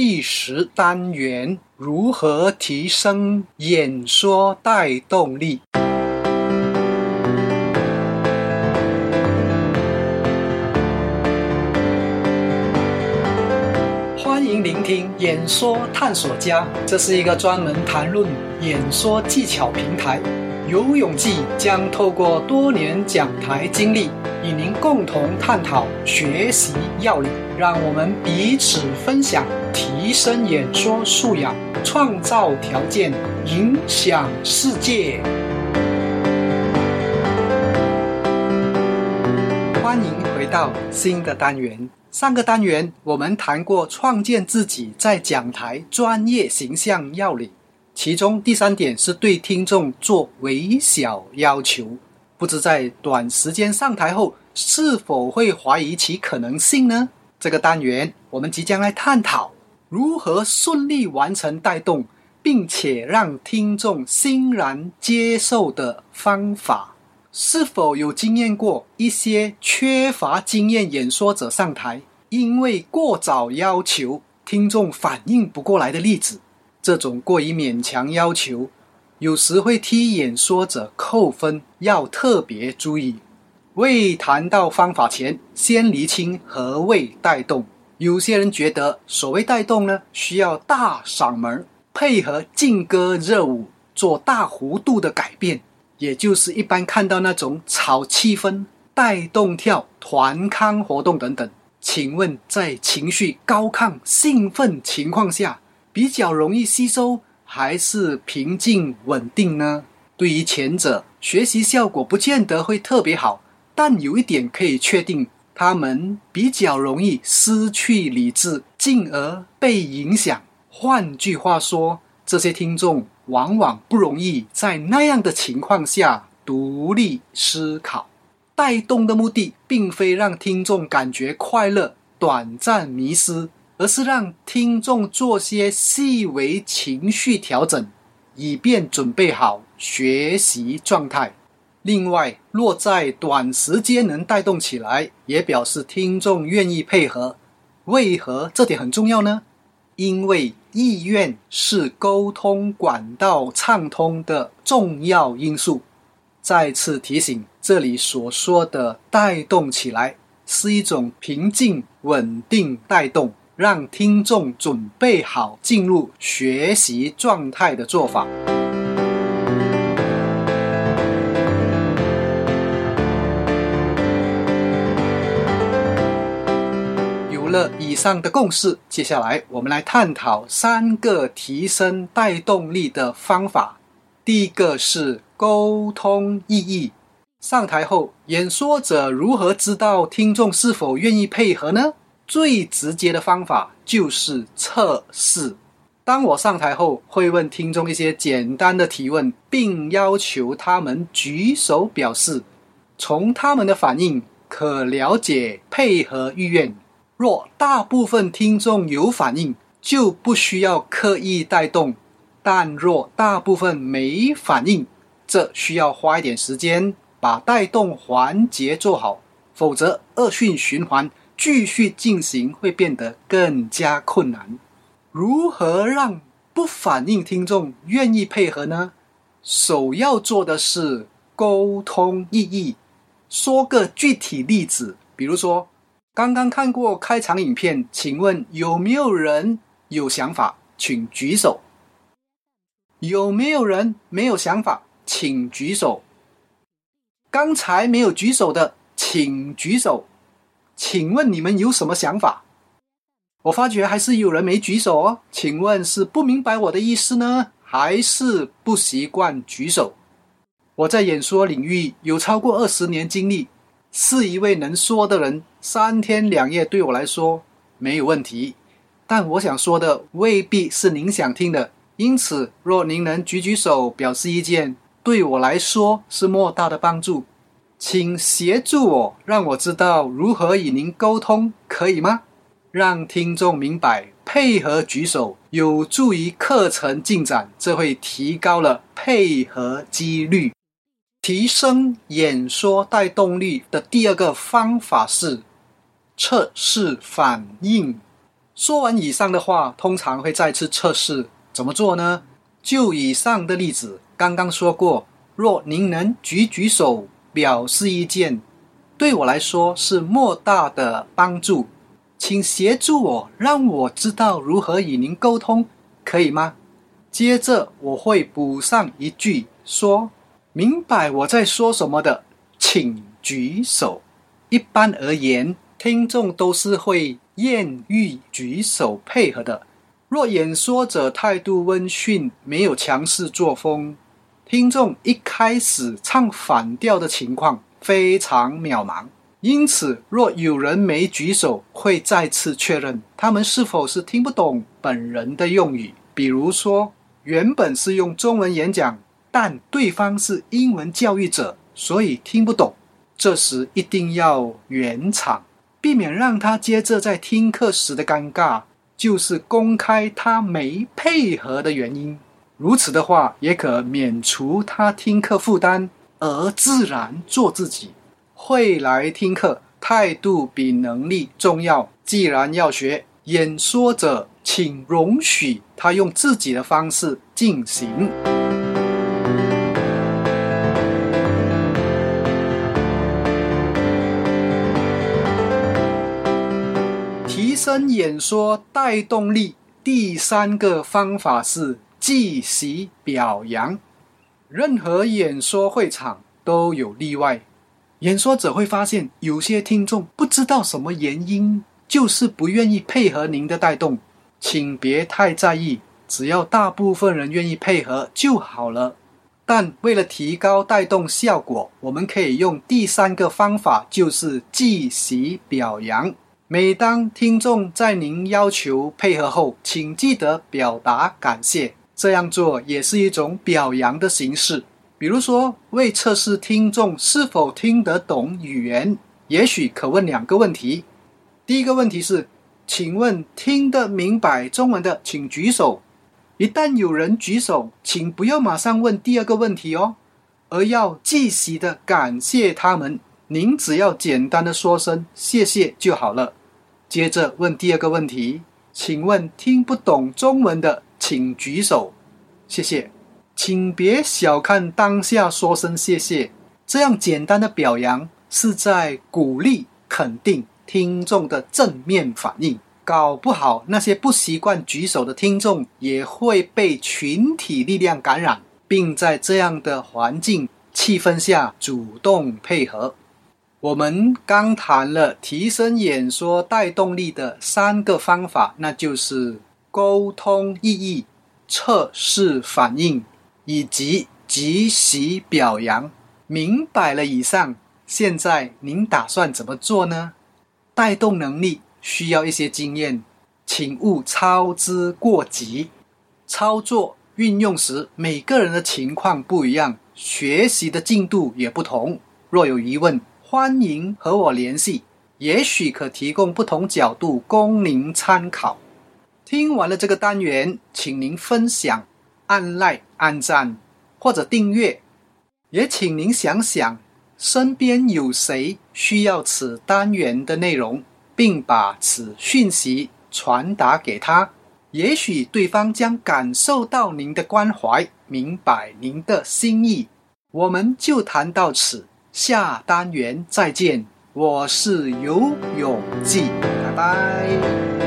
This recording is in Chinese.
第十单元：如何提升演说带动力？欢迎聆听演说探索家，这是一个专门谈论演说技巧平台。游泳记将透过多年讲台经历，与您共同探讨学习要领，让我们彼此分享，提升演说素养，创造条件，影响世界。欢迎回到新的单元。上个单元我们谈过创建自己在讲台专业形象要领。其中第三点是对听众做微小要求，不知在短时间上台后是否会怀疑其可能性呢？这个单元我们即将来探讨如何顺利完成带动，并且让听众欣然接受的方法。是否有经验过一些缺乏经验演说者上台，因为过早要求听众反应不过来的例子？这种过于勉强要求，有时会替演说者扣分，要特别注意。未谈到方法前，先厘清何谓带动。有些人觉得，所谓带动呢，需要大嗓门，配合劲歌热舞，做大弧度的改变，也就是一般看到那种炒气氛、带动跳、团康活动等等。请问，在情绪高亢、兴奋情况下？比较容易吸收还是平静稳定呢？对于前者，学习效果不见得会特别好，但有一点可以确定，他们比较容易失去理智，进而被影响。换句话说，这些听众往往不容易在那样的情况下独立思考。带动的目的，并非让听众感觉快乐、短暂迷失。而是让听众做些细微情绪调整，以便准备好学习状态。另外，若在短时间能带动起来，也表示听众愿意配合。为何这点很重要呢？因为意愿是沟通管道畅通的重要因素。再次提醒，这里所说的带动起来，是一种平静稳定带动。让听众准备好进入学习状态的做法。以上的共识，接下来我们来探讨三个提升带动力的方法。第一个是沟通意义。上台后，演说者如何知道听众是否愿意配合呢？最直接的方法就是测试。当我上台后，会问听众一些简单的提问，并要求他们举手表示。从他们的反应可了解配合意愿。若大部分听众有反应，就不需要刻意带动；但若大部分没反应，这需要花一点时间把带动环节做好，否则恶性循环。继续进行会变得更加困难。如何让不反应听众愿意配合呢？首要做的是沟通意义。说个具体例子，比如说，刚刚看过开场影片，请问有没有人有想法？请举手。有没有人没有想法？请举手。刚才没有举手的，请举手。请问你们有什么想法？我发觉还是有人没举手哦。请问是不明白我的意思呢，还是不习惯举手？我在演说领域有超过二十年经历，是一位能说的人。三天两夜对我来说没有问题，但我想说的未必是您想听的。因此，若您能举举手表示意见，对我来说是莫大的帮助。请协助我，让我知道如何与您沟通，可以吗？让听众明白，配合举手有助于课程进展，这会提高了配合几率。提升演说带动力的第二个方法是测试反应。说完以上的话，通常会再次测试怎么做呢？就以上的例子，刚刚说过，若您能举举手表示意见，对我来说是莫大的帮助，请协助我，让我知道如何与您沟通，可以吗？接着我会补上一句，说明白我在说什么的，请举手。一般而言，听众都是会愿意举手配合的。若演说者态度温驯，没有强势作风，听众一开始唱反调的情况非常渺茫。因此，若有人没举手，会再次确认他们是否是听不懂本人的用语。比如说，原本是用中文演讲，但对方是英文教育者，所以听不懂。这时一定要圆场，避免让他接着在听课时的尴尬，就是公开他没配合的原因。如此的话，也可免除他听课负担，而自然做自己。会来听课，态度比能力重要。既然要学，演说者请容许他用自己的方式进行。生演说带动力，第三个方法是即席表扬。任何演说会场都有例外，演说者会发现有些听众不知道什么原因，就是不愿意配合您的带动，请别太在意，只要大部分人愿意配合就好了。但为了提高带动效果，我们可以用第三个方法，就是即席表扬。每当听众在您要求配合后，请记得表达感谢。这样做也是一种表扬的形式。比如说，为测试听众是否听得懂语言，也许可问两个问题。第一个问题是：请问听得明白中文的，请举手。一旦有人举手，请不要马上问第二个问题哦，而要继续的感谢他们。您只要简单的说声谢谢就好了。接着问第二个问题，请问听不懂中文的，请举手，谢谢。请别小看当下说声谢谢，这样简单的表扬是在鼓励、肯定听众的正面反应。搞不好那些不习惯举手的听众也会被群体力量感染，并在这样的环境气氛下主动配合。我们刚谈了提升演说带动力的三个方法，那就是沟通意义、测试反应以及即席表扬。明白了以上，现在您打算怎么做呢？带动能力需要一些经验，请勿操之过急。操作运用时，每个人的情况不一样，学习的进度也不同。若有疑问，欢迎和我联系，也许可提供不同角度供您参考。听完了这个单元，请您分享、按赖、按赞或者订阅。也请您想想，身边有谁需要此单元的内容，并把此讯息传达给他。也许对方将感受到您的关怀，明白您的心意。我们就谈到此。下单元再见，我是游泳记，拜拜。